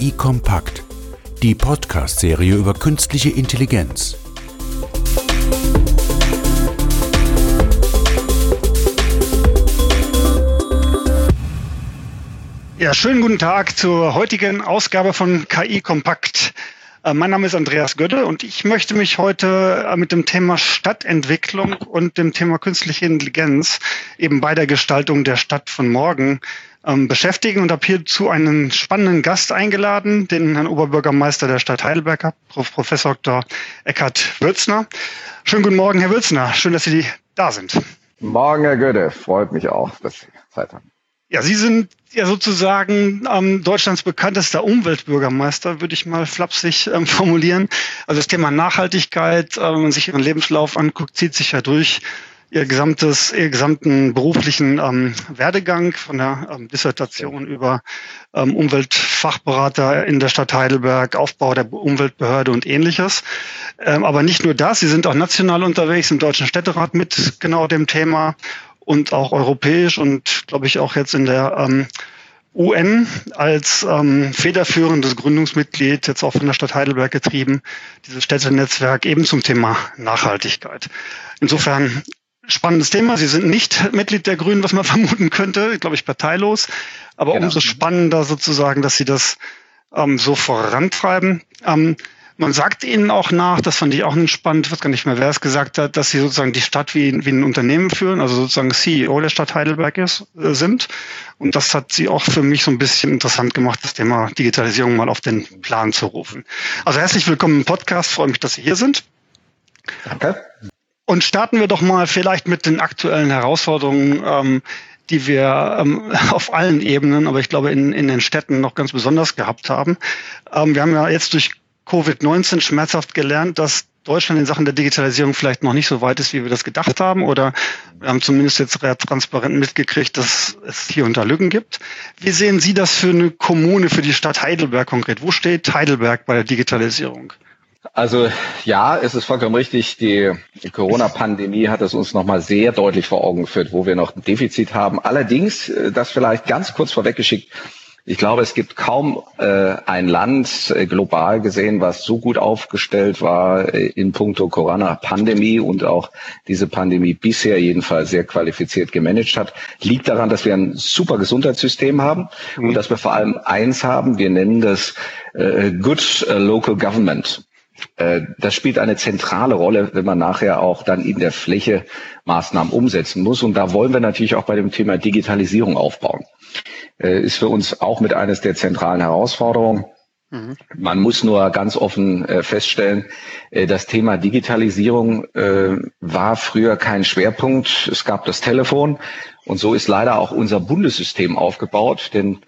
KI Kompakt, die Podcast-Serie über künstliche Intelligenz. Ja, schönen guten Tag zur heutigen Ausgabe von KI Kompakt. Äh, mein Name ist Andreas Gödde und ich möchte mich heute äh, mit dem Thema Stadtentwicklung und dem Thema künstliche Intelligenz eben bei der Gestaltung der Stadt von morgen ähm, beschäftigen und habe hierzu einen spannenden Gast eingeladen, den Herrn Oberbürgermeister der Stadt Heidelberg, Prof. Professor Dr. Eckhard Würzner. Schönen guten Morgen, Herr Würzner. Schön, dass Sie da sind. Morgen, Herr Gödde. Freut mich auch, dass Sie Zeit haben. Ja, Sie sind ja sozusagen ähm, Deutschlands bekanntester Umweltbürgermeister, würde ich mal flapsig ähm, formulieren. Also das Thema Nachhaltigkeit, äh, wenn man sich Ihren Lebenslauf anguckt, zieht sich ja durch Ihr gesamtes, Ihr gesamten beruflichen ähm, Werdegang von der ähm, Dissertation über ähm, Umweltfachberater in der Stadt Heidelberg, Aufbau der Umweltbehörde und ähnliches. Ähm, aber nicht nur das, Sie sind auch national unterwegs im Deutschen Städterat mit genau dem Thema und auch europäisch und glaube ich auch jetzt in der ähm, UN als ähm, federführendes Gründungsmitglied, jetzt auch von der Stadt Heidelberg getrieben, dieses Städtenetzwerk eben zum Thema Nachhaltigkeit. Insofern spannendes Thema. Sie sind nicht Mitglied der Grünen, was man vermuten könnte, glaube ich, parteilos. Aber genau. umso spannender sozusagen, dass Sie das ähm, so vorantreiben. Ähm, man sagt ihnen auch nach, das fand ich auch spannend, ich weiß gar nicht mehr, wer es gesagt hat, dass sie sozusagen die Stadt wie, wie ein Unternehmen führen, also sozusagen CEO der Stadt Heidelberg ist, äh, sind. Und das hat sie auch für mich so ein bisschen interessant gemacht, das Thema Digitalisierung mal auf den Plan zu rufen. Also herzlich willkommen im Podcast, freue mich, dass Sie hier sind. Danke. Und starten wir doch mal vielleicht mit den aktuellen Herausforderungen, ähm, die wir ähm, auf allen Ebenen, aber ich glaube in, in den Städten noch ganz besonders gehabt haben. Ähm, wir haben ja jetzt durch Covid-19 schmerzhaft gelernt, dass Deutschland in Sachen der Digitalisierung vielleicht noch nicht so weit ist, wie wir das gedacht haben. Oder wir haben zumindest jetzt sehr transparent mitgekriegt, dass es hier unter Lücken gibt. Wie sehen Sie das für eine Kommune, für die Stadt Heidelberg konkret? Wo steht Heidelberg bei der Digitalisierung? Also ja, es ist vollkommen richtig. Die Corona-Pandemie hat es uns nochmal sehr deutlich vor Augen geführt, wo wir noch ein Defizit haben. Allerdings, äh, das vielleicht ganz kurz vorweggeschickt, ich glaube, es gibt kaum äh, ein Land äh, global gesehen, was so gut aufgestellt war äh, in puncto Corona-Pandemie und auch diese Pandemie bisher jedenfalls sehr qualifiziert gemanagt hat. Liegt daran, dass wir ein super Gesundheitssystem haben mhm. und dass wir vor allem eins haben, wir nennen das äh, Good Local Government. Äh, das spielt eine zentrale Rolle, wenn man nachher auch dann in der Fläche Maßnahmen umsetzen muss. Und da wollen wir natürlich auch bei dem Thema Digitalisierung aufbauen. Äh, ist für uns auch mit eines der zentralen Herausforderungen. Mhm. Man muss nur ganz offen äh, feststellen, das Thema Digitalisierung war früher kein Schwerpunkt. Es gab das Telefon und so ist leider auch unser Bundessystem aufgebaut, denn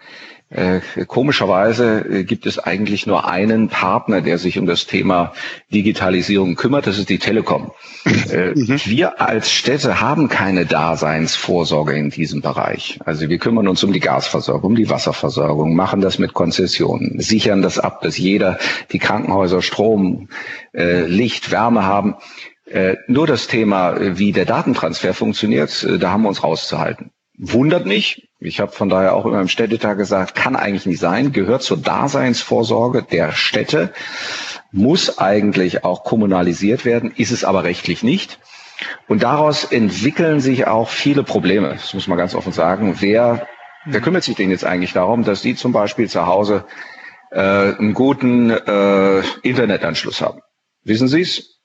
äh, komischerweise äh, gibt es eigentlich nur einen Partner, der sich um das Thema Digitalisierung kümmert, das ist die Telekom. Äh, mhm. Wir als Städte haben keine Daseinsvorsorge in diesem Bereich. Also wir kümmern uns um die Gasversorgung, um die Wasserversorgung, machen das mit Konzessionen, sichern das ab, dass jeder die Krankenhäuser Strom, äh, Licht, Wärme haben. Nur das Thema, wie der Datentransfer funktioniert, da haben wir uns rauszuhalten. Wundert mich, ich habe von daher auch immer im Städtetag gesagt, kann eigentlich nicht sein, gehört zur Daseinsvorsorge der Städte, muss eigentlich auch kommunalisiert werden, ist es aber rechtlich nicht. Und daraus entwickeln sich auch viele Probleme. Das muss man ganz offen sagen. Wer, wer kümmert sich denn jetzt eigentlich darum, dass die zum Beispiel zu Hause äh, einen guten äh, Internetanschluss haben? Wissen Sie es?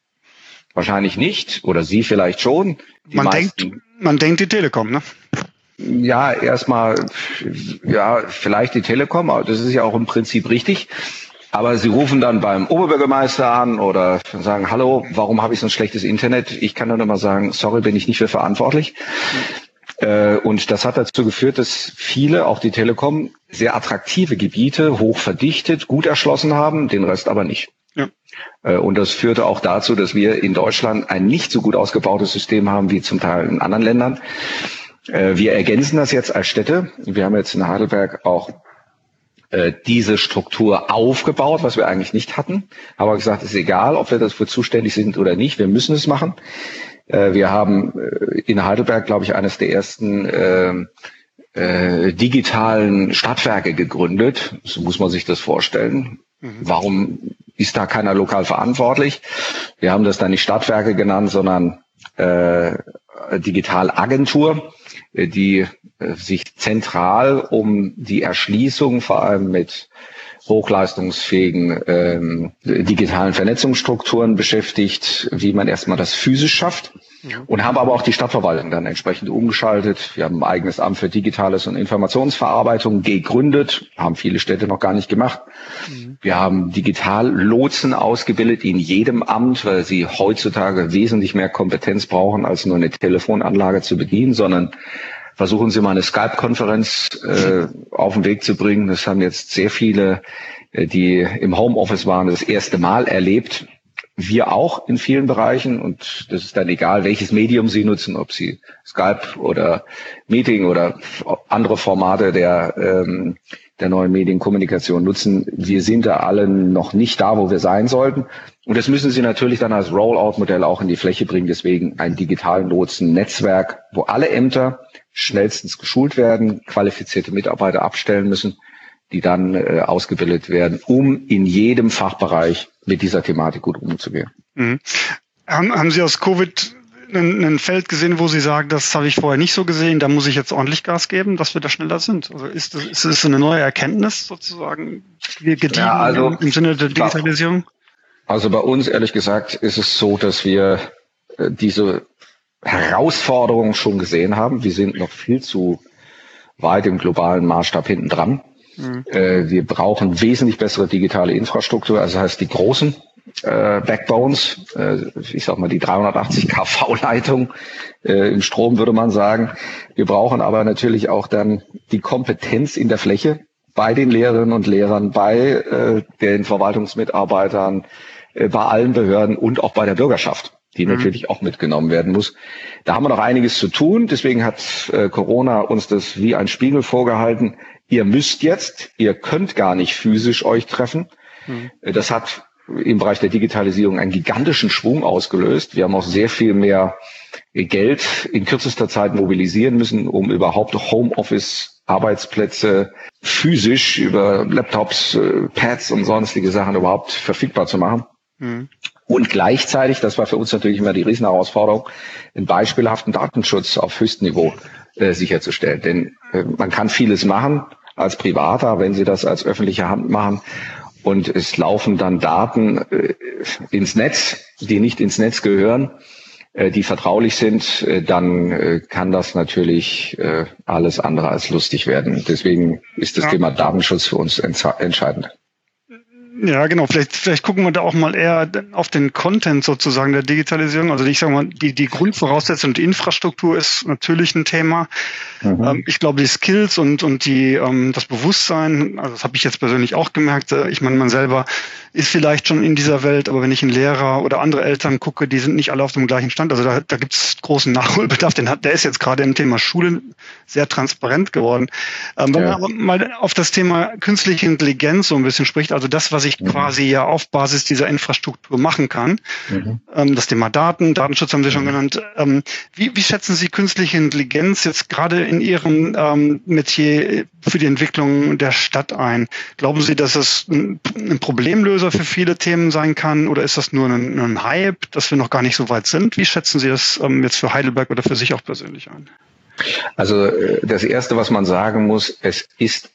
Wahrscheinlich nicht oder Sie vielleicht schon. Die man denkt, man denkt die Telekom, ne? Ja, erstmal, ja, vielleicht die Telekom, das ist ja auch im Prinzip richtig. Aber sie rufen dann beim Oberbürgermeister an oder sagen, hallo, warum habe ich so ein schlechtes Internet? Ich kann dann immer sagen, sorry, bin ich nicht für verantwortlich. Mhm. Und das hat dazu geführt, dass viele, auch die Telekom, sehr attraktive Gebiete, hoch verdichtet, gut erschlossen haben, den Rest aber nicht. Ja. Äh, und das führte auch dazu, dass wir in Deutschland ein nicht so gut ausgebautes System haben wie zum Teil in anderen Ländern. Äh, wir ergänzen das jetzt als Städte. Wir haben jetzt in Heidelberg auch äh, diese Struktur aufgebaut, was wir eigentlich nicht hatten. Aber gesagt, es ist egal, ob wir dafür zuständig sind oder nicht. Wir müssen es machen. Äh, wir haben in Heidelberg, glaube ich, eines der ersten äh, digitalen Stadtwerke gegründet. So muss man sich das vorstellen. Mhm. Warum ist da keiner lokal verantwortlich? Wir haben das dann nicht Stadtwerke genannt, sondern äh, Digitalagentur, äh, die äh, sich zentral um die Erschließung vor allem mit hochleistungsfähigen ähm, digitalen Vernetzungsstrukturen beschäftigt, wie man erstmal das physisch schafft. Und haben aber auch die Stadtverwaltung dann entsprechend umgeschaltet. Wir haben ein eigenes Amt für Digitales und Informationsverarbeitung gegründet, haben viele Städte noch gar nicht gemacht. Mhm. Wir haben Digitallotsen ausgebildet in jedem Amt, weil sie heutzutage wesentlich mehr Kompetenz brauchen, als nur eine Telefonanlage zu bedienen, sondern versuchen Sie mal eine Skype-Konferenz äh, auf den Weg zu bringen. Das haben jetzt sehr viele, äh, die im Homeoffice waren, das erste Mal erlebt. Wir auch in vielen Bereichen und das ist dann egal, welches Medium Sie nutzen, ob Sie Skype oder Meeting oder andere Formate der, ähm, der neuen Medienkommunikation nutzen. Wir sind da alle noch nicht da, wo wir sein sollten. Und das müssen Sie natürlich dann als Rollout-Modell auch in die Fläche bringen. Deswegen ein digitalen Lotsen-Netzwerk, wo alle Ämter schnellstens geschult werden, qualifizierte Mitarbeiter abstellen müssen, die dann äh, ausgebildet werden, um in jedem Fachbereich mit dieser Thematik gut umzugehen. Mhm. Haben, haben Sie aus Covid ein, ein Feld gesehen, wo Sie sagen, das habe ich vorher nicht so gesehen, da muss ich jetzt ordentlich Gas geben, dass wir da schneller sind? Also ist das, ist das eine neue Erkenntnis sozusagen, gediegen ja, also, im Sinne der Digitalisierung? Also bei uns, ehrlich gesagt, ist es so, dass wir äh, diese Herausforderungen schon gesehen haben. Wir sind noch viel zu weit im globalen Maßstab hinten dran. Mhm. Äh, wir brauchen wesentlich bessere digitale Infrastruktur, also das heißt die großen äh, Backbones, äh, ich sag mal die 380 kV-Leitung äh, im Strom würde man sagen. Wir brauchen aber natürlich auch dann die Kompetenz in der Fläche bei den Lehrerinnen und Lehrern, bei äh, den Verwaltungsmitarbeitern, äh, bei allen Behörden und auch bei der Bürgerschaft die mhm. natürlich auch mitgenommen werden muss. Da haben wir noch einiges zu tun. Deswegen hat äh, Corona uns das wie ein Spiegel vorgehalten. Ihr müsst jetzt, ihr könnt gar nicht physisch euch treffen. Mhm. Äh, das hat im Bereich der Digitalisierung einen gigantischen Schwung ausgelöst. Wir haben auch sehr viel mehr Geld in kürzester Zeit mobilisieren müssen, um überhaupt Homeoffice Arbeitsplätze physisch über Laptops, äh, Pads und sonstige Sachen überhaupt verfügbar zu machen. Mhm. Und gleichzeitig, das war für uns natürlich immer die Riesenherausforderung, einen beispielhaften Datenschutz auf höchstem Niveau äh, sicherzustellen. Denn äh, man kann vieles machen als Privater, wenn Sie das als öffentliche Hand machen. Und es laufen dann Daten äh, ins Netz, die nicht ins Netz gehören, äh, die vertraulich sind, äh, dann äh, kann das natürlich alles andere als lustig werden. Deswegen ist das ja. Thema Datenschutz für uns entscheidend. Ja, genau. Vielleicht, vielleicht gucken wir da auch mal eher auf den Content sozusagen der Digitalisierung. Also ich sage mal, die, die Grundvoraussetzung, die Infrastruktur ist natürlich ein Thema. Mhm. Ähm, ich glaube, die Skills und, und die, ähm, das Bewusstsein, also das habe ich jetzt persönlich auch gemerkt. Äh, ich meine, man selber ist vielleicht schon in dieser Welt, aber wenn ich einen Lehrer oder andere Eltern gucke, die sind nicht alle auf dem gleichen Stand. Also da, da gibt es großen Nachholbedarf. Den hat, der ist jetzt gerade im Thema Schule sehr transparent geworden. Ähm, wenn ja. man aber mal auf das Thema künstliche Intelligenz so ein bisschen spricht, also das, was ich mhm. quasi ja auf Basis dieser Infrastruktur machen kann, mhm. ähm, das Thema Daten, Datenschutz haben Sie schon mhm. genannt. Ähm, wie, wie schätzen Sie künstliche Intelligenz jetzt gerade in Ihrem ähm, Metier für die Entwicklung der Stadt ein? Glauben Sie, dass es ein, ein Problemlöser für viele Themen sein kann oder ist das nur ein, ein, Hype, dass wir noch gar nicht so weit sind? Wie schätzen Sie das jetzt für Heidelberg oder für sich auch persönlich ein? Also äh, das Erste, was man sagen muss, es ist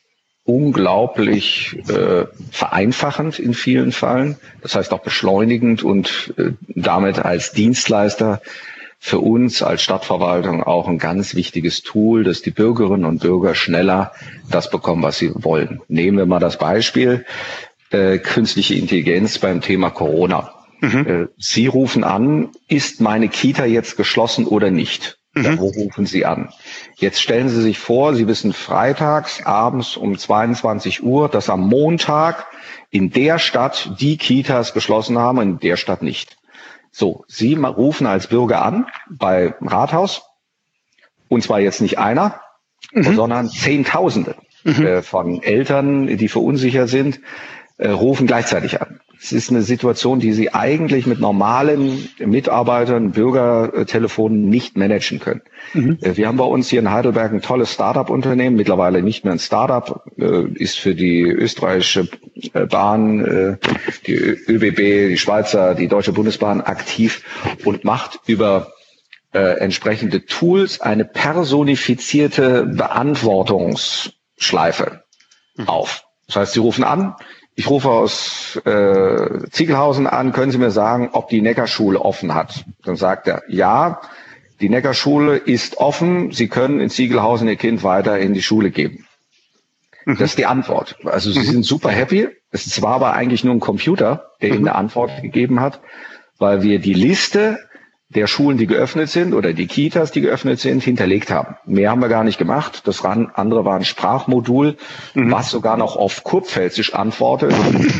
unglaublich äh, vereinfachend in vielen Fällen, das heißt auch beschleunigend und äh, damit als Dienstleister für uns als Stadtverwaltung auch ein ganz wichtiges Tool, dass die Bürgerinnen und Bürger schneller das bekommen, was sie wollen. Nehmen wir mal das Beispiel äh, künstliche Intelligenz beim Thema Corona. Mhm. Äh, sie rufen an, ist meine Kita jetzt geschlossen oder nicht? Mhm. Ja, wo rufen Sie an? Jetzt stellen Sie sich vor, Sie wissen freitags abends um 22 Uhr, dass am Montag in der Stadt die Kitas geschlossen haben, in der Stadt nicht. So, Sie rufen als Bürger an bei Rathaus und zwar jetzt nicht einer, mhm. sondern Zehntausende mhm. äh, von Eltern, die verunsichert sind, äh, rufen gleichzeitig an. Es ist eine Situation, die Sie eigentlich mit normalen Mitarbeitern, Bürgertelefonen nicht managen können. Mhm. Äh, wir haben bei uns hier in Heidelberg ein tolles Start-up-Unternehmen, mittlerweile nicht mehr ein Start-up, äh, ist für die österreichische Bahn, die ÖBB, die Schweizer, die Deutsche Bundesbahn aktiv und macht über entsprechende Tools eine personifizierte Beantwortungsschleife mhm. auf. Das heißt, Sie rufen an, ich rufe aus äh, Ziegelhausen an, können Sie mir sagen, ob die Neckarschule offen hat? Dann sagt er, ja, die Neckarschule ist offen, Sie können in Ziegelhausen Ihr Kind weiter in die Schule geben. Mhm. Das ist die Antwort. Also Sie mhm. sind super happy. Es war aber eigentlich nur ein Computer, der mhm. Ihnen eine Antwort gegeben hat, weil wir die Liste der Schulen, die geöffnet sind oder die Kitas, die geöffnet sind, hinterlegt haben. Mehr haben wir gar nicht gemacht. Das andere war ein Sprachmodul, mhm. was sogar noch auf Kurpfälzisch antwortet,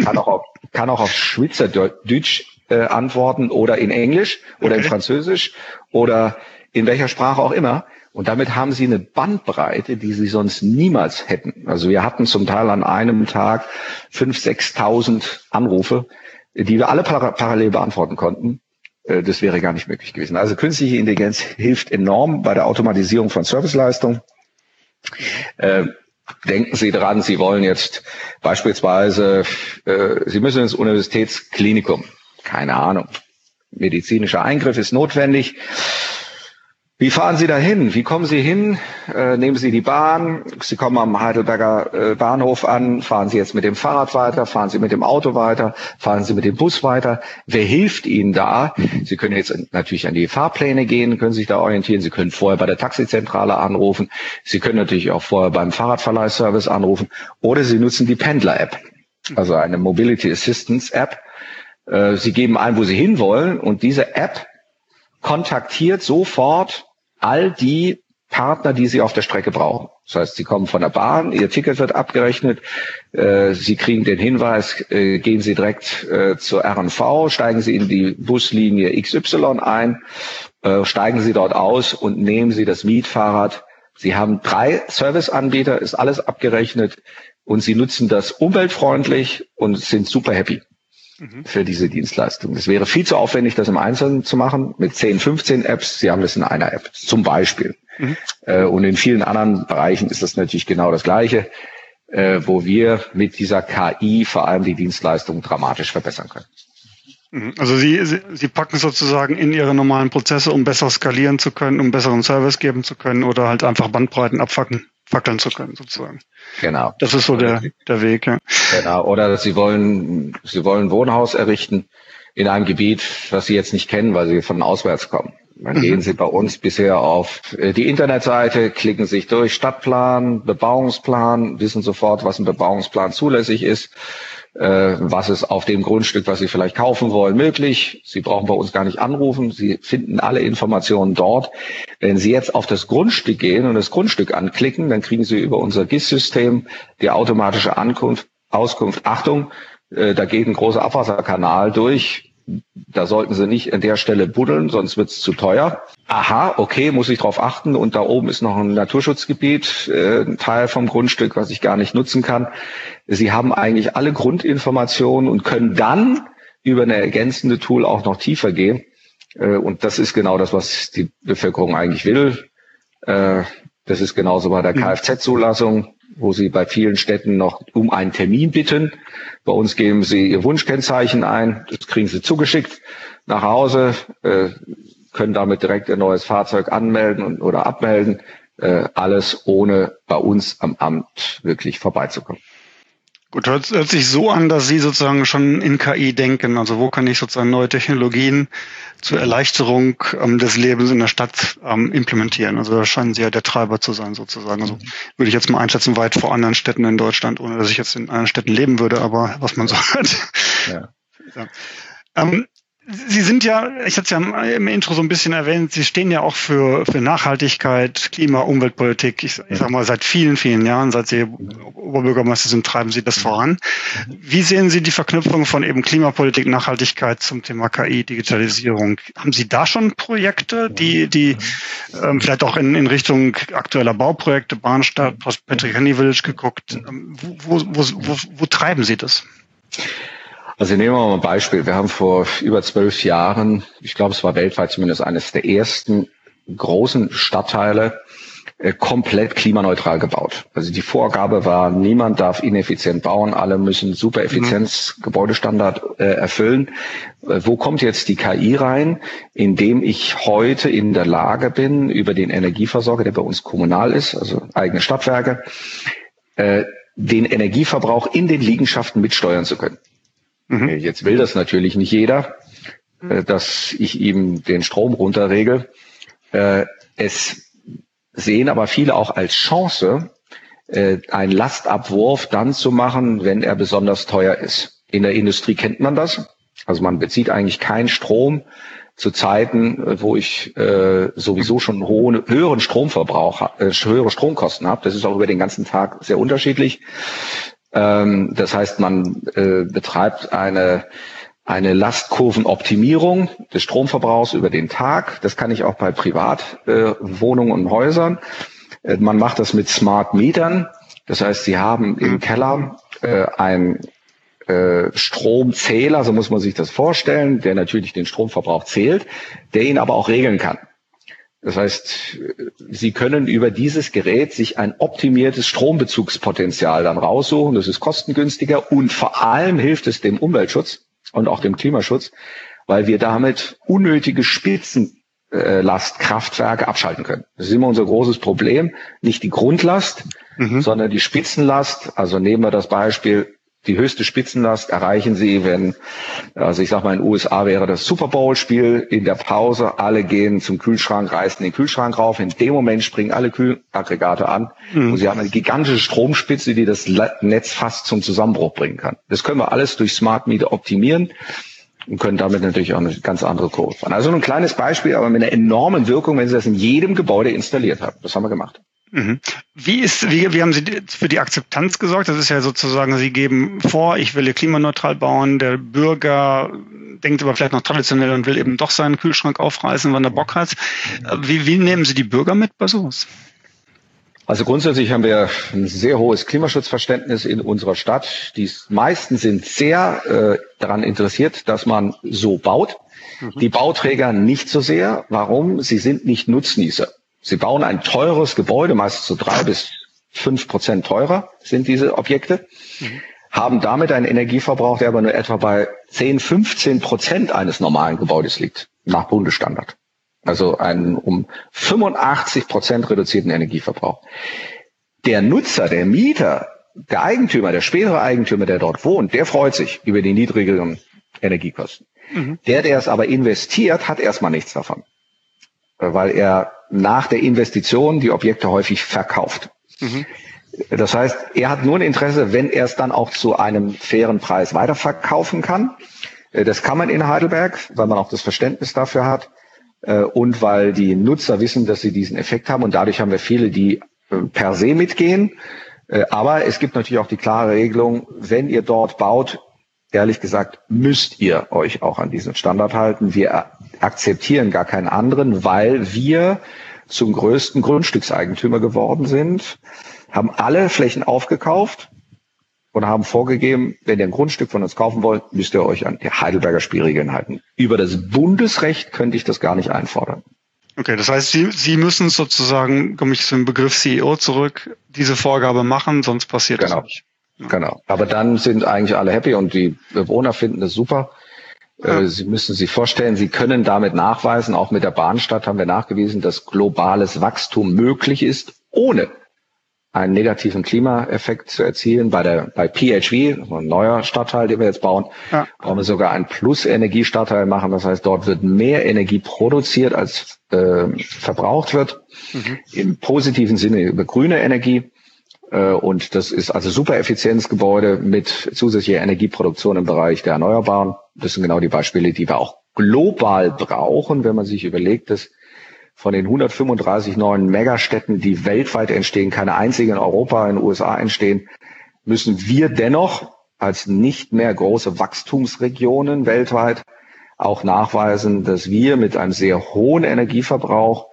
kann auch auf, kann auch auf Schweizerdeutsch äh, antworten oder in Englisch oder okay. in Französisch oder in welcher Sprache auch immer. Und damit haben sie eine Bandbreite, die sie sonst niemals hätten. Also wir hatten zum Teil an einem Tag fünf, sechstausend Anrufe, die wir alle parallel beantworten konnten. Äh, das wäre gar nicht möglich gewesen. Also künstliche Intelligenz hilft enorm bei der Automatisierung von Serviceleistungen. Äh, denken Sie dran, Sie wollen jetzt beispielsweise, äh, Sie müssen ins Universitätsklinikum. Keine Ahnung. Medizinischer Eingriff ist notwendig. Wie fahren Sie dahin? Wie kommen Sie hin? Äh, nehmen Sie die Bahn? Sie kommen am Heidelberger äh, Bahnhof an. Fahren Sie jetzt mit dem Fahrrad weiter? Fahren Sie mit dem Auto weiter? Fahren Sie mit dem Bus weiter? Wer hilft Ihnen da? Sie können jetzt natürlich an die Fahrpläne gehen, können sich da orientieren. Sie können vorher bei der Taxizentrale anrufen. Sie können natürlich auch vorher beim Fahrradverleihservice anrufen. Oder Sie nutzen die Pendler-App, also eine Mobility Assistance App. Äh, Sie geben ein, wo Sie hinwollen und diese App kontaktiert sofort all die Partner, die Sie auf der Strecke brauchen. Das heißt, Sie kommen von der Bahn, Ihr Ticket wird abgerechnet, äh, Sie kriegen den Hinweis, äh, gehen Sie direkt äh, zur RNV, steigen Sie in die Buslinie XY ein, steigen Sie dort aus und nehmen Sie das Mietfahrrad. Sie haben drei Serviceanbieter, ist alles abgerechnet und Sie nutzen das umweltfreundlich und sind super happy. Mhm. für diese Dienstleistung. Es wäre viel zu aufwendig, das im Einzelnen zu machen, mit 10, 15 Apps. Sie haben das in einer App, zum Beispiel. Mhm. Äh, und in vielen anderen Bereichen ist das natürlich genau das Gleiche, äh, wo wir mit dieser KI vor allem die Dienstleistung dramatisch verbessern können. Mhm. Also Sie, Sie, Sie packen sozusagen in Ihre normalen Prozesse, um besser skalieren zu können, um besseren Service geben zu können oder halt einfach Bandbreiten abfacken fackeln zu können, sozusagen. Genau. Das ist so der, der Weg, ja. Genau. Oder Sie wollen, Sie wollen ein Wohnhaus errichten in einem Gebiet, was Sie jetzt nicht kennen, weil Sie von auswärts kommen. Dann mhm. gehen Sie bei uns bisher auf äh, die Internetseite, klicken sich durch Stadtplan, Bebauungsplan, wissen sofort, was ein Bebauungsplan zulässig ist äh, was ist auf dem Grundstück, was Sie vielleicht kaufen wollen, möglich. Sie brauchen bei uns gar nicht anrufen. Sie finden alle Informationen dort. Wenn Sie jetzt auf das Grundstück gehen und das Grundstück anklicken, dann kriegen Sie über unser GIS-System die automatische Ankunft, Auskunft. Achtung, äh, da geht ein großer Abwasserkanal durch da sollten sie nicht an der Stelle buddeln, sonst wird es zu teuer. Aha, okay, muss ich darauf achten. Und da oben ist noch ein Naturschutzgebiet, äh, ein Teil vom Grundstück, was ich gar nicht nutzen kann. Sie haben eigentlich alle Grundinformationen und können dann über eine ergänzende Tool auch noch tiefer gehen. Äh, und das ist genau das, was die Bevölkerung eigentlich will. Äh, das ist genauso bei der mhm. Kfz-Zulassung wo Sie bei vielen Städten noch um einen Termin bitten. Bei uns geben Sie Ihr Wunschkennzeichen ein, das kriegen Sie zugeschickt nach Hause, äh, können damit direkt ein neues Fahrzeug anmelden und, oder abmelden. Äh, alles ohne bei uns am Amt wirklich vorbeizukommen. Gut, hört, hört sich so an, dass Sie sozusagen schon in KI denken. Also wo kann ich sozusagen neue Technologien zur Erleichterung ähm, des Lebens in der Stadt ähm, implementieren? Also da scheinen Sie ja der Treiber zu sein sozusagen. Also würde ich jetzt mal einschätzen, weit vor anderen Städten in Deutschland, ohne dass ich jetzt in anderen Städten leben würde, aber was man so hört. Ja. ja. Ähm, Sie sind ja, ich hatte es ja im Intro so ein bisschen erwähnt, Sie stehen ja auch für, für Nachhaltigkeit, Klima, Umweltpolitik. Ich, ich sag mal, seit vielen, vielen Jahren, seit Sie Oberbürgermeister sind, treiben Sie das voran. Wie sehen Sie die Verknüpfung von eben Klimapolitik, Nachhaltigkeit zum Thema KI, Digitalisierung? Haben Sie da schon Projekte, die, die ähm, vielleicht auch in, in Richtung aktueller Bauprojekte, Bahnstadt, Patrick Henry Village geguckt? Ähm, wo, wo, wo, wo, wo treiben Sie das? Also nehmen wir mal ein Beispiel. Wir haben vor über zwölf Jahren, ich glaube, es war weltweit zumindest eines der ersten großen Stadtteile äh, komplett klimaneutral gebaut. Also die Vorgabe war, niemand darf ineffizient bauen, alle müssen super Effizienz mhm. Gebäudestandard äh, erfüllen. Äh, wo kommt jetzt die KI rein? Indem ich heute in der Lage bin, über den Energieversorger, der bei uns kommunal ist, also eigene Stadtwerke, äh, den Energieverbrauch in den Liegenschaften mitsteuern zu können. Mhm. Äh, jetzt will das natürlich nicht jeder, äh, dass ich ihm den Strom runterregel. Äh, es sehen aber viele auch als Chance, einen Lastabwurf dann zu machen, wenn er besonders teuer ist. In der Industrie kennt man das. Also man bezieht eigentlich keinen Strom zu Zeiten, wo ich äh, sowieso schon hohen, höheren Stromverbrauch, äh, höhere Stromkosten habe. Das ist auch über den ganzen Tag sehr unterschiedlich. Ähm, das heißt, man äh, betreibt eine eine Lastkurvenoptimierung des Stromverbrauchs über den Tag. Das kann ich auch bei Privatwohnungen äh, und Häusern. Äh, man macht das mit Smart Mietern. Das heißt, Sie haben im Keller äh, ein äh, Stromzähler, so muss man sich das vorstellen, der natürlich den Stromverbrauch zählt, der ihn aber auch regeln kann. Das heißt, Sie können über dieses Gerät sich ein optimiertes Strombezugspotenzial dann raussuchen. Das ist kostengünstiger und vor allem hilft es dem Umweltschutz und auch dem Klimaschutz, weil wir damit unnötige Spitzenlastkraftwerke abschalten können. Das ist immer unser großes Problem. Nicht die Grundlast, mhm. sondern die Spitzenlast. Also nehmen wir das Beispiel die höchste Spitzenlast erreichen sie, wenn, also ich sag mal, in den USA wäre das Super Bowl-Spiel in der Pause, alle gehen zum Kühlschrank, reißen den Kühlschrank rauf, in dem Moment springen alle Kühlaggregate an mhm. und sie haben eine gigantische Stromspitze, die das Netz fast zum Zusammenbruch bringen kann. Das können wir alles durch Smart Meter optimieren und können damit natürlich auch eine ganz andere Kurve fahren. Also ein kleines Beispiel, aber mit einer enormen Wirkung, wenn Sie das in jedem Gebäude installiert haben. Das haben wir gemacht. Mhm. Wie ist, wie, wie haben Sie für die Akzeptanz gesorgt? Das ist ja sozusagen, Sie geben vor, ich will hier klimaneutral bauen. Der Bürger denkt aber vielleicht noch traditionell und will eben doch seinen Kühlschrank aufreißen, wann er Bock hat. Wie, wie nehmen Sie die Bürger mit bei sowas? Also grundsätzlich haben wir ein sehr hohes Klimaschutzverständnis in unserer Stadt. Die meisten sind sehr äh, daran interessiert, dass man so baut. Mhm. Die Bauträger nicht so sehr. Warum? Sie sind nicht Nutznießer. Sie bauen ein teures Gebäude, meist so drei bis fünf Prozent teurer sind diese Objekte, mhm. haben damit einen Energieverbrauch, der aber nur etwa bei 10, 15 Prozent eines normalen Gebäudes liegt, nach Bundesstandard. Also einen um 85 Prozent reduzierten Energieverbrauch. Der Nutzer, der Mieter, der Eigentümer, der spätere Eigentümer, der dort wohnt, der freut sich über die niedrigeren Energiekosten. Mhm. Der, der es aber investiert, hat erstmal nichts davon weil er nach der Investition die Objekte häufig verkauft. Mhm. Das heißt, er hat nur ein Interesse, wenn er es dann auch zu einem fairen Preis weiterverkaufen kann. Äh, das kann man in Heidelberg, weil man auch das Verständnis dafür hat äh, und weil die Nutzer wissen, dass sie diesen Effekt haben und dadurch haben wir viele, die äh, per se mitgehen. Aber es gibt natürlich auch die klare Regelung, wenn ihr dort baut, ehrlich gesagt, müsst ihr euch auch an diesen Standard halten. Wir akzeptieren gar keinen anderen, weil wir zum größten Grundstückseigentümer geworden sind, haben alle Flächen aufgekauft und haben vorgegeben, wenn ihr ein Grundstück von uns kaufen wollt, müsst ihr euch an die Heidelberger Spielregeln halten. Über das Bundesrecht könnte ich das gar nicht einfordern. Okay, das heißt, Sie, Sie müssen sozusagen, komme ich zum Begriff CEO zurück, diese Vorgabe machen, sonst passiert genau. das nicht. Genau. Aber dann sind eigentlich alle happy und die Bewohner finden das super. Ja. Äh, Sie müssen sich vorstellen, Sie können damit nachweisen, auch mit der Bahnstadt haben wir nachgewiesen, dass globales Wachstum möglich ist, ohne einen negativen Klimaeffekt zu erzielen. Bei der bei PHV, ein neuer Stadtteil, den wir jetzt bauen, ja. brauchen wir sogar einen Plus-Energie-Stadtteil machen. Das heißt, dort wird mehr Energie produziert, als äh, verbraucht wird. Mhm. Im positiven Sinne über grüne Energie. Äh, und das ist also super Effizienzgebäude mit zusätzlicher Energieproduktion im Bereich der Erneuerbaren. Das sind genau die Beispiele, die wir auch global brauchen, wenn man sich überlegt, dass von den 135 neuen Megastädten, die weltweit entstehen, keine einzige in Europa, in den USA entstehen, müssen wir dennoch als nicht mehr große Wachstumsregionen weltweit auch nachweisen, dass wir mit einem sehr hohen Energieverbrauch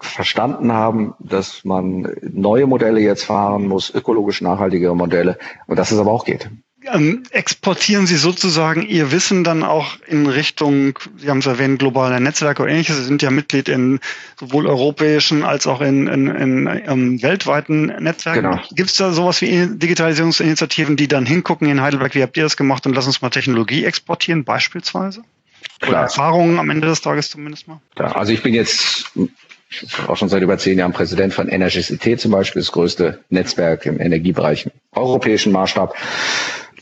verstanden haben, dass man neue Modelle jetzt fahren muss, ökologisch nachhaltigere Modelle und dass es aber auch geht. ähm, exportieren Sie sozusagen Ihr Wissen dann auch in Richtung, Sie haben es erwähnt, globale Netzwerke oder ähnliches. Sie sind ja Mitglied in sowohl europäischen als auch in, in, in, in ähm, weltweiten Netzwerken. Genau. Gibt es da sowas wie Digitalisierungsinitiativen, die dann hingucken in Heidelberg, wie habt ihr das gemacht und lass uns mal Technologie exportieren beispielsweise? Klar. Oder Erfahrungen am Ende des Tages zumindest mal? Ja, also ich bin jetzt auch schon seit über zehn Jahren Präsident von Energicité zum Beispiel, das größte Netzwerk im Energiebereich im europäischen Maßstab.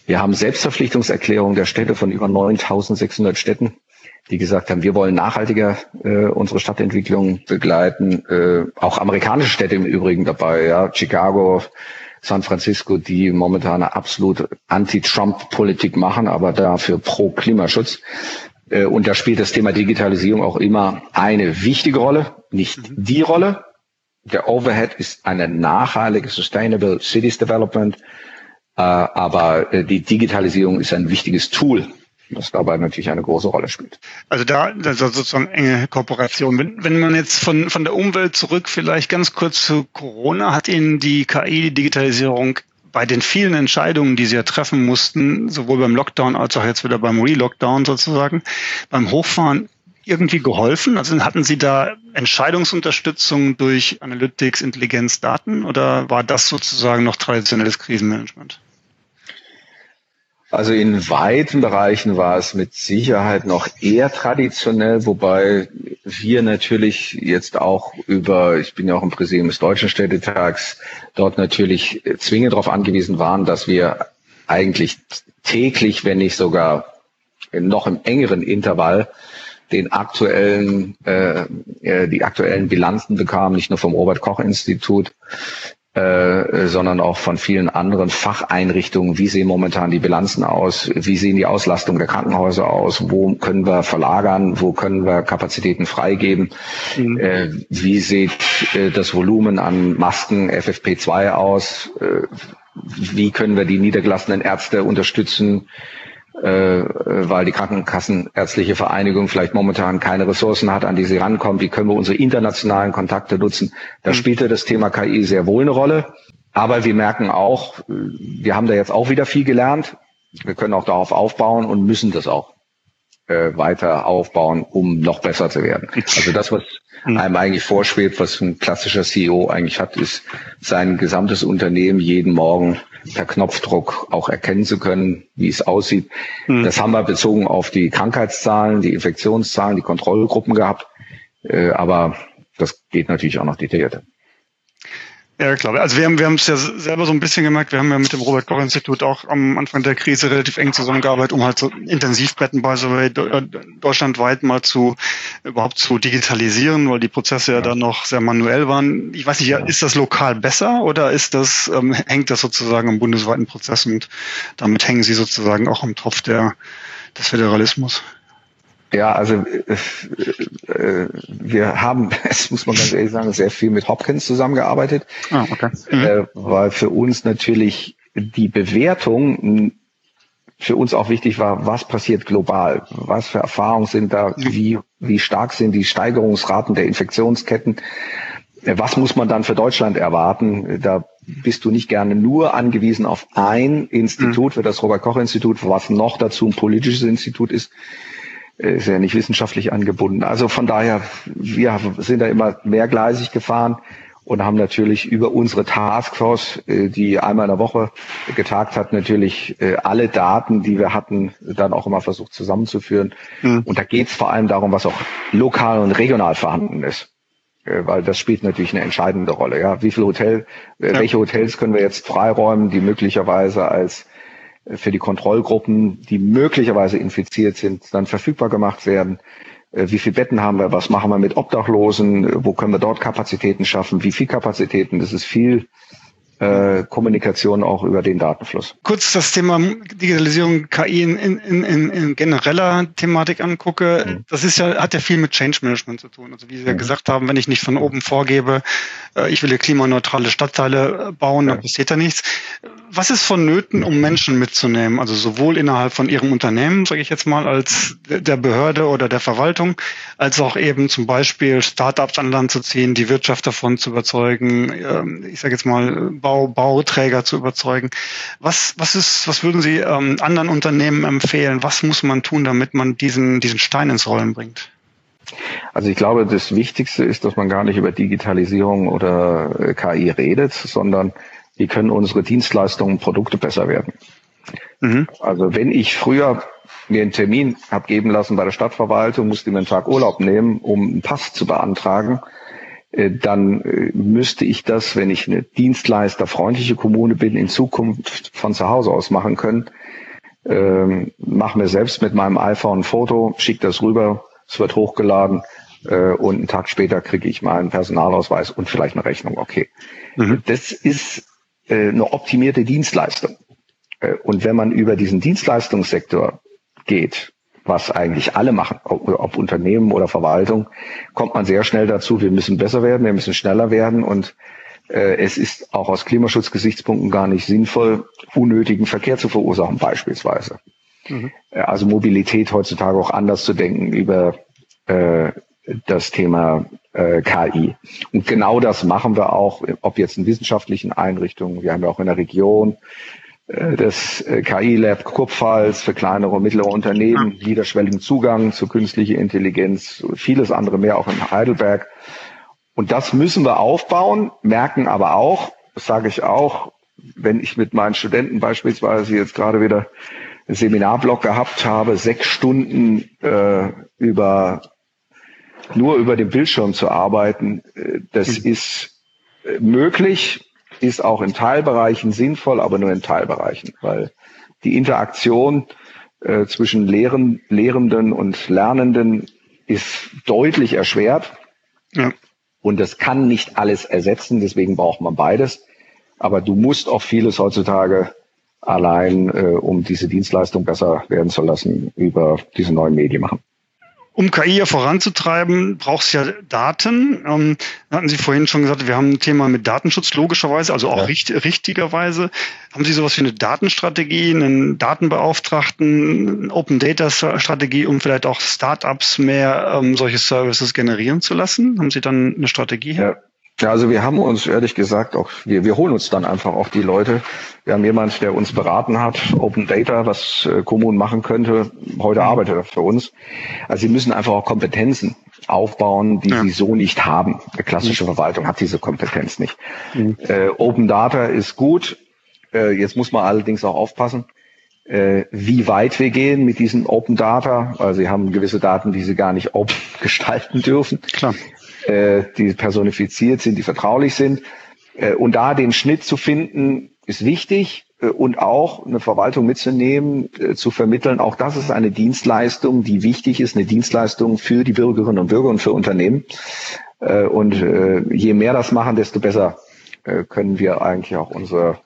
Wir haben Selbstverpflichtungserklärungen der Städte von über 9600 Städten, die gesagt haben, wir wollen nachhaltiger äh, unsere Stadtentwicklung begleiten. Äh, auch amerikanische Städte im Übrigen dabei, ja, Chicago, San Francisco, die momentan eine absolut Anti-Trump-Politik machen, aber dafür pro Klimaschutz. Äh, und da spielt das Thema Digitalisierung auch immer eine wichtige Rolle, nicht mhm. die Rolle. Der Overhead ist eine nachhaltige Sustainable Cities Development, äh, aber äh, die Digitalisierung ist ein wichtiges Tool, das dabei natürlich eine große Rolle spielt. Also da das ist sozusagen enge Kooperation. Wenn, wenn man jetzt von, von der Umwelt zurück vielleicht ganz kurz zu Corona, hat Ihnen die KI-Digitalisierung bei den vielen Entscheidungen, die sie ja treffen mussten, sowohl beim Lockdown als auch jetzt wieder beim Relockdown sozusagen, beim Hochfahren irgendwie geholfen? Also hatten Sie da Entscheidungsunterstützung durch Analytics, Intelligenz, Daten oder war das sozusagen noch traditionelles Krisenmanagement? Also in weiten Bereichen war es mit Sicherheit noch eher traditionell, wobei wir natürlich jetzt auch über, ich bin ja auch im Präsidium des Deutschen Städtetags, dort natürlich zwingend darauf angewiesen waren, dass wir eigentlich täglich, wenn nicht sogar noch im engeren Intervall, den aktuellen, äh, äh die aktuellen Bilanzen bekamen, nicht nur vom Robert Koch Institut, äh, sondern auch von vielen anderen Facheinrichtungen. Wie sehen momentan die Bilanzen aus? Wie sehen die Auslastung der Krankenhäuser aus? Wo können wir verlagern? Wo können wir Kapazitäten freigeben? Mhm. Äh, wie sieht äh, das Volumen an Masken FFP2 aus? Wie können wir die niedergelassenen Ärzte unterstützen? Äh, weil die Krankenkassenärztliche Vereinigung vielleicht momentan keine Ressourcen hat, an die sie rankommt. Wie können wir unsere internationalen Kontakte nutzen? Da mhm. spielte das Thema KI sehr wohl eine Rolle. Aber wir merken auch, wir haben da jetzt auch wieder viel gelernt. Wir können auch darauf aufbauen und müssen das auch äh, weiter aufbauen, um noch besser zu werden. Also das, was mhm. einem eigentlich vorschwebt, was ein klassischer CEO eigentlich hat, ist sein gesamtes Unternehmen jeden Morgen per Knopfdruck auch erkennen zu können, wie es aussieht. Mhm. Das haben wir bezogen auf die Krankheitszahlen, die Infektionszahlen, die Kontrollgruppen gehabt. Äh, aber das geht natürlich auch noch detaillierter. Ja, klar. Also wir haben wir haben es ja selber so ein bisschen gemerkt. Wir haben ja mit dem Robert Koch Institut auch am Anfang der Krise relativ eng zusammengearbeitet, um halt so Intensivbetten bei so deutschlandweit mal zu überhaupt zu digitalisieren, weil die Prozesse ja dann noch sehr manuell waren. Ich weiß nicht, ist das lokal besser oder ist das ähm, hängt das sozusagen am bundesweiten Prozess und damit hängen Sie sozusagen auch am Tropf der des Föderalismus? Ja, also äh, äh, wir haben, es muss man ganz ehrlich sagen, sehr viel mit Hopkins zusammengearbeitet, ah, okay. mhm. äh, weil für uns natürlich die Bewertung für uns auch wichtig war, was passiert global, was für Erfahrungen sind da, mhm. wie, wie stark sind die Steigerungsraten der Infektionsketten, äh, was muss man dann für Deutschland erwarten? Da bist du nicht gerne nur angewiesen auf ein Institut, mhm. für das Robert Koch Institut, was noch dazu ein politisches Institut ist ist ja nicht wissenschaftlich angebunden. Also von daher, wir sind da immer mehrgleisig gefahren und haben natürlich über unsere Taskforce, äh, die einmal in der Woche getagt hat, natürlich äh, alle Daten, die wir hatten, dann auch immer versucht zusammenzuführen. Mhm. Und da geht es vor allem darum, was auch lokal und regional vorhanden ist. Äh, weil das spielt natürlich eine entscheidende Rolle. Ja, wie viele Hotel, ja. welche Hotels können wir jetzt freiräumen, die möglicherweise als für die Kontrollgruppen, die möglicherweise infiziert sind, dann verfügbar gemacht werden. Äh, wie viele Betten haben wir? Was machen wir mit Obdachlosen? Wo können wir dort Kapazitäten schaffen? Wie viel Kapazitäten? Das ist viel äh, Kommunikation auch über den Datenfluss. Kurz das Thema Digitalisierung, KI in, in, in, in genereller Thematik angucke, mhm. das ist ja, hat ja viel mit Change Management zu tun. Also wie Sie ja mhm. gesagt haben, wenn ich nicht von oben vorgebe, äh, ich will klimaneutrale Stadtteile bauen, dann passiert da nichts was ist vonnöten, um Menschen mitzunehmen? Also sowohl innerhalb von Ihrem Unternehmen, sage ich jetzt mal, als der Behörde oder der Verwaltung, als auch eben zum Beispiel Startups an Land zu ziehen, die Wirtschaft davon zu überzeugen, ähm, ich sage jetzt mal Bau, Bauträger zu überzeugen. Was, was ist, was würden Sie ähm, anderen Unternehmen empfehlen? Was muss man tun, damit man diesen, diesen Stein ins Rollen bringt? Also ich glaube, das Wichtigste ist, dass man gar nicht über Digitalisierung oder äh, KI redet, sondern wie können unsere Dienstleistungen und Produkte besser werden. Mhm. Also wenn ich früher mir einen Termin habe geben lassen bei der Stadtverwaltung, musste mir einen Tag Urlaub nehmen, um einen Pass zu beantragen, dann äh, müsste ich das, wenn ich eine dienstleisterfreundliche Kommune bin, in Zukunft von zu Hause aus machen können. Ähm, mach mir selbst mit meinem iPhone ein Foto, schick das rüber, es wird hochgeladen äh, und einen Tag später kriege ich meinen Personalausweis und vielleicht eine Rechnung. Okay. Mhm. Das ist äh, eine optimierte Dienstleistung. Äh, und wenn man über diesen Dienstleistungssektor geht, was eigentlich alle machen, ob, Unternehmen oder Verwaltung, kommt man sehr schnell dazu, wir müssen besser werden, wir müssen schneller werden und äh, es ist auch aus Klimaschutzgesichtspunkten gar nicht sinnvoll, unnötigen Verkehr zu verursachen beispielsweise. Mhm. Äh, also Mobilität heutzutage auch anders zu denken über äh, das Thema äh, KI. Und genau das machen wir auch, ob jetzt in wissenschaftlichen Einrichtungen, wir haben ja auch in der Region das äh, KI-Lab Kurpfalz für kleinere und mittlere Unternehmen, niederschwelligen Zugang zu künstlicher Intelligenz, vieles andere mehr auch in Heidelberg. Und das müssen wir aufbauen, merken aber auch, das sage ich auch, wenn ich mit meinen Studenten beispielsweise jetzt gerade wieder Seminarblock gehabt habe, sechs Stunden äh, über nur über den Bildschirm zu arbeiten, äh, das mhm. ist äh, möglich, ist auch in Teilbereichen sinnvoll, aber nur in Teilbereichen, weil die Interaktion äh, zwischen Lehren, Lehrenden und Lernenden ist deutlich erschwert. Ja. Und das kann nicht alles ersetzen, deswegen braucht man beides. Aber du musst auch vieles heutzutage allein, äh, um diese Dienstleistung besser werden zu lassen, über diese neuen Medien machen. Um KI ja voranzutreiben, braucht es ja Daten. Ähm, hatten Sie vorhin schon gesagt, wir haben ein Thema mit Datenschutz, logischerweise, also auch ja. richt richtigerweise. Haben Sie sowas wie eine Datenstrategie, einen Datenbeauftragten, eine Open Data Strategie, um vielleicht auch Startups mehr ähm, solche Services generieren zu lassen? Haben Sie dann eine Strategie her? Ja. Ja, also wir haben uns ehrlich gesagt auch, wir, wir holen uns dann einfach auch die Leute. Wir haben jemand, der uns beraten hat, Open Data, was äh, Kommunen machen könnte. Heute arbeitet er für uns. Also sie müssen einfach auch Kompetenzen aufbauen, die ja. sie so nicht haben. Eine klassische mhm. Verwaltung hat diese Kompetenz nicht. Mhm. Äh, Open Data ist gut. Äh, jetzt muss man allerdings auch aufpassen, äh, wie weit wir gehen mit diesen Open Data. Also sie haben gewisse Daten, die sie gar nicht open gestalten dürfen. Klar äh, die personifiziert sind, die vertraulich sind. Äh, und da den Schnitt zu finden, ist wichtig äh, und auch eine Verwaltung mitzunehmen, äh, zu vermitteln. Auch das ist eine Dienstleistung, die wichtig ist, eine Dienstleistung für die Bürgerinnen und Bürger und für Unternehmen. Äh, und äh, je mehr das machen, desto besser äh, können wir eigentlich auch unser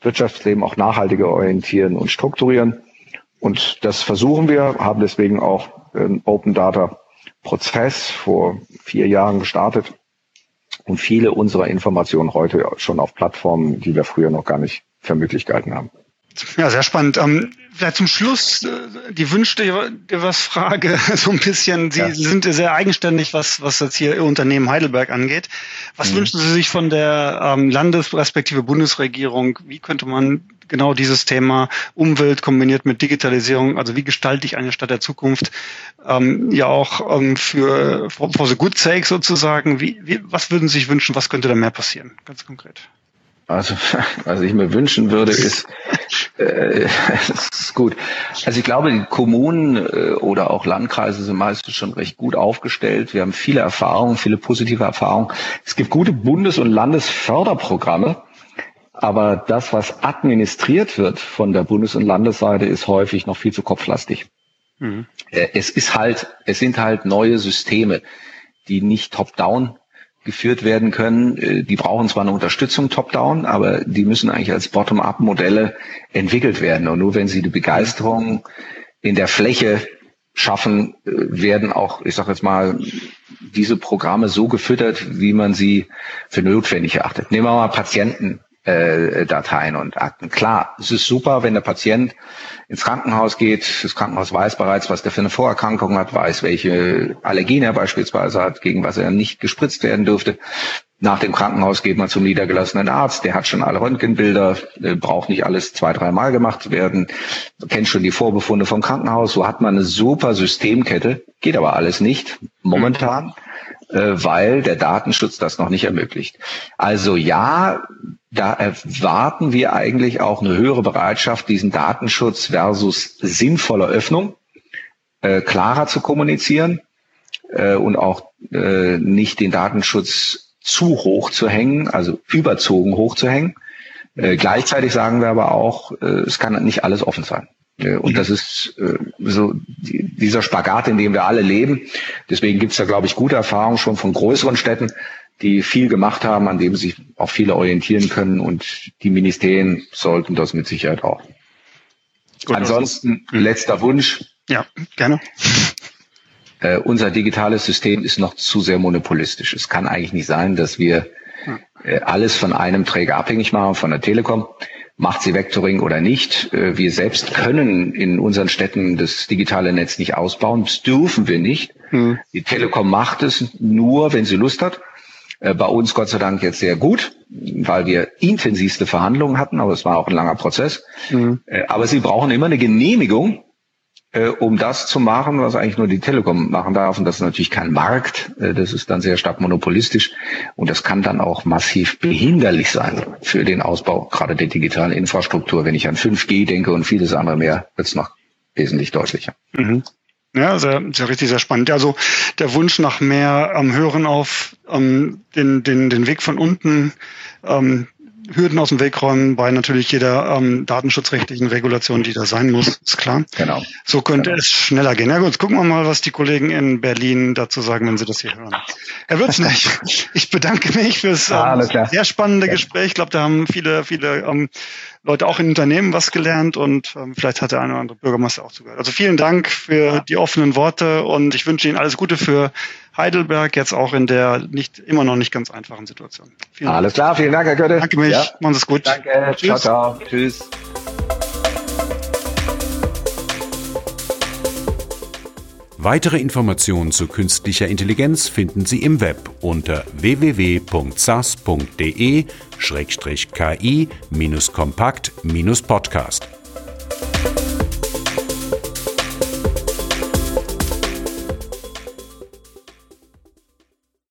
Wirtschaftsleben auch nachhaltiger orientieren und strukturieren. Und das versuchen wir, haben deswegen auch äh, Open Data Prozess vor vier Jahren gestartet und viele unserer Informationen heute schon auf Plattformen, die wir früher noch gar nicht für möglich gehalten haben. Ja, sehr spannend. Ähm, vielleicht zum Schluss äh, die Wünsche dir was Frage so ein bisschen. Sie ja. sind sehr eigenständig, was was jetzt hier Ihr Unternehmen Heidelberg angeht. Was mhm. wünschen Sie sich von der ähm, Landes- respektive Bundesregierung? Wie könnte man genau dieses Thema Umwelt kombiniert mit Digitalisierung, also wie gestalte ich eine Stadt der Zukunft, ähm, ja auch ähm, für for, for the good sake sozusagen. Wie, wie, was würden Sie sich wünschen? Was könnte da mehr passieren? Ganz konkret. Also, was ich mir wünschen würde, ist, äh, das ist gut. Also ich glaube, die Kommunen äh, oder auch Landkreise sind meistens schon recht gut aufgestellt. Wir haben viele Erfahrungen, viele positive Erfahrungen. Es gibt gute Bundes- und Landesförderprogramme, aber das, was administriert wird von der Bundes- und Landesseite, ist häufig noch viel zu kopflastig. Mhm. Äh, es ist halt, es sind halt neue Systeme, die nicht top-down geführt werden können. Äh, die brauchen zwar eine Unterstützung top-down, aber die müssen eigentlich als Bottom-up-Modelle entwickelt werden. Und nur wenn sie die Begeisterung in der Fläche schaffen, äh, werden auch, ich sage jetzt mal, diese Programme so gefüttert, wie man sie für notwendig erachtet. Nehmen wir mal Patienten äh, Dateien und Akten. Klar, es ist super, wenn der Patient ins Krankenhaus geht. Das Krankenhaus weiß bereits, was der für eine Vorerkrankung hat, weiß, welche Allergien er beispielsweise hat, gegen was er nicht gespritzt werden dürfte. Nach dem Krankenhaus geht man zum niedergelassenen Arzt, der hat schon alle Röntgenbilder, braucht nicht alles zwei, dreimal gemacht werden, kennt schon die Vorbefunde vom Krankenhaus, so hat man eine super Systemkette, geht aber alles nicht momentan, mhm. Äh, weil der Datenschutz das noch nicht ermöglicht. Also ja, da erwarten wir eigentlich auch eine höhere Bereitschaft, diesen Datenschutz versus sinnvolle Öffnung äh, klarer zu kommunizieren äh, und auch äh, nicht den Datenschutz zu hoch zu hängen, also überzogen hoch zu hängen. Äh, gleichzeitig sagen wir aber auch, äh, es kann nicht alles offen sein. Äh, und das ist äh, so die, dieser Spagat, in dem wir alle leben. Deswegen gibt es da, glaube ich, gute Erfahrungen schon von größeren Städten, die viel gemacht haben, an dem sich auch viele orientieren können und die Ministerien sollten das mit Sicherheit auch. Gut, Ansonsten also, letzter Wunsch. Ja, gerne. Äh, unser digitales System ist noch zu sehr monopolistisch. Es kann eigentlich nicht sein, dass wir äh, alles von einem Träger abhängig machen, von der Telekom. Macht sie Vectoring oder nicht? Äh, wir selbst können in unseren Städten das digitale Netz nicht ausbauen. Das dürfen wir nicht. Hm. Die Telekom macht es nur, wenn sie Lust hat. Äh, bei uns Gott sei Dank jetzt sehr gut, weil wir intensivste Verhandlungen hatten, aber es war auch ein langer Prozess. Mhm. Äh, aber sie brauchen immer eine Genehmigung, äh, um das zu machen, was eigentlich nur die Telekom machen darf. Und das ist natürlich kein Markt. Das ist dann sehr stark monopolistisch. Und das kann dann auch massiv behinderlich sein für den Ausbau gerade der digitalen Infrastruktur. Wenn ich an 5G denke und vieles andere mehr, wird es noch wesentlich deutlicher. Mhm. Ja, sehr, sehr richtig, sehr spannend. Also der Wunsch nach mehr ähm, Hören auf ähm, den, den, den Weg von unten, ähm, Hürden aus dem Weg räumen bei natürlich jeder ähm, datenschutzrechtlichen Regulation, die da sein muss, ist klar. Genau. So könnte genau. es schneller gehen. Ja gut, gucken wir mal, was die Kollegen in Berlin dazu sagen, wenn sie das hier hören. Herr Würzner, ich, ich bedanke mich fürs ähm, sehr spannende Gespräch. Ich glaube, da haben viele, viele ähm, Leute auch in Unternehmen was gelernt und ähm, vielleicht hat der eine oder andere Bürgermeister auch zugehört. Also vielen Dank für die offenen Worte und ich wünsche Ihnen alles Gute für Heidelberg, jetzt auch in der nicht immer noch nicht ganz einfachen Situation. Vielen alles Dank. klar, vielen Dank, Herr Götte. Danke mich, ja. machen Sie es gut. Danke, Tschüss. ciao, ciao. Tschüss. Weitere Informationen zu künstlicher Intelligenz finden Sie im Web unter www.sas.de-ki-kompakt-podcast.